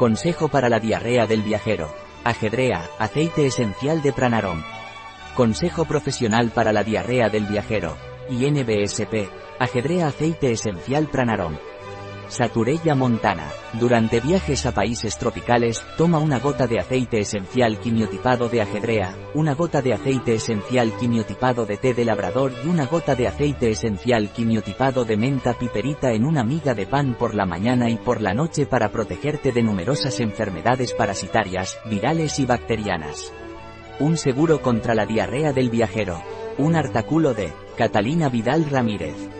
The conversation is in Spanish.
Consejo para la diarrea del viajero. Ajedrea, aceite esencial de Pranarom. Consejo profesional para la diarrea del viajero. INBSP. Ajedrea aceite esencial Pranarom. Saturella Montana. Durante viajes a países tropicales, toma una gota de aceite esencial quimiotipado de ajedrea, una gota de aceite esencial quimiotipado de té de labrador y una gota de aceite esencial quimiotipado de menta piperita en una miga de pan por la mañana y por la noche para protegerte de numerosas enfermedades parasitarias, virales y bacterianas. Un seguro contra la diarrea del viajero. Un artículo de Catalina Vidal Ramírez.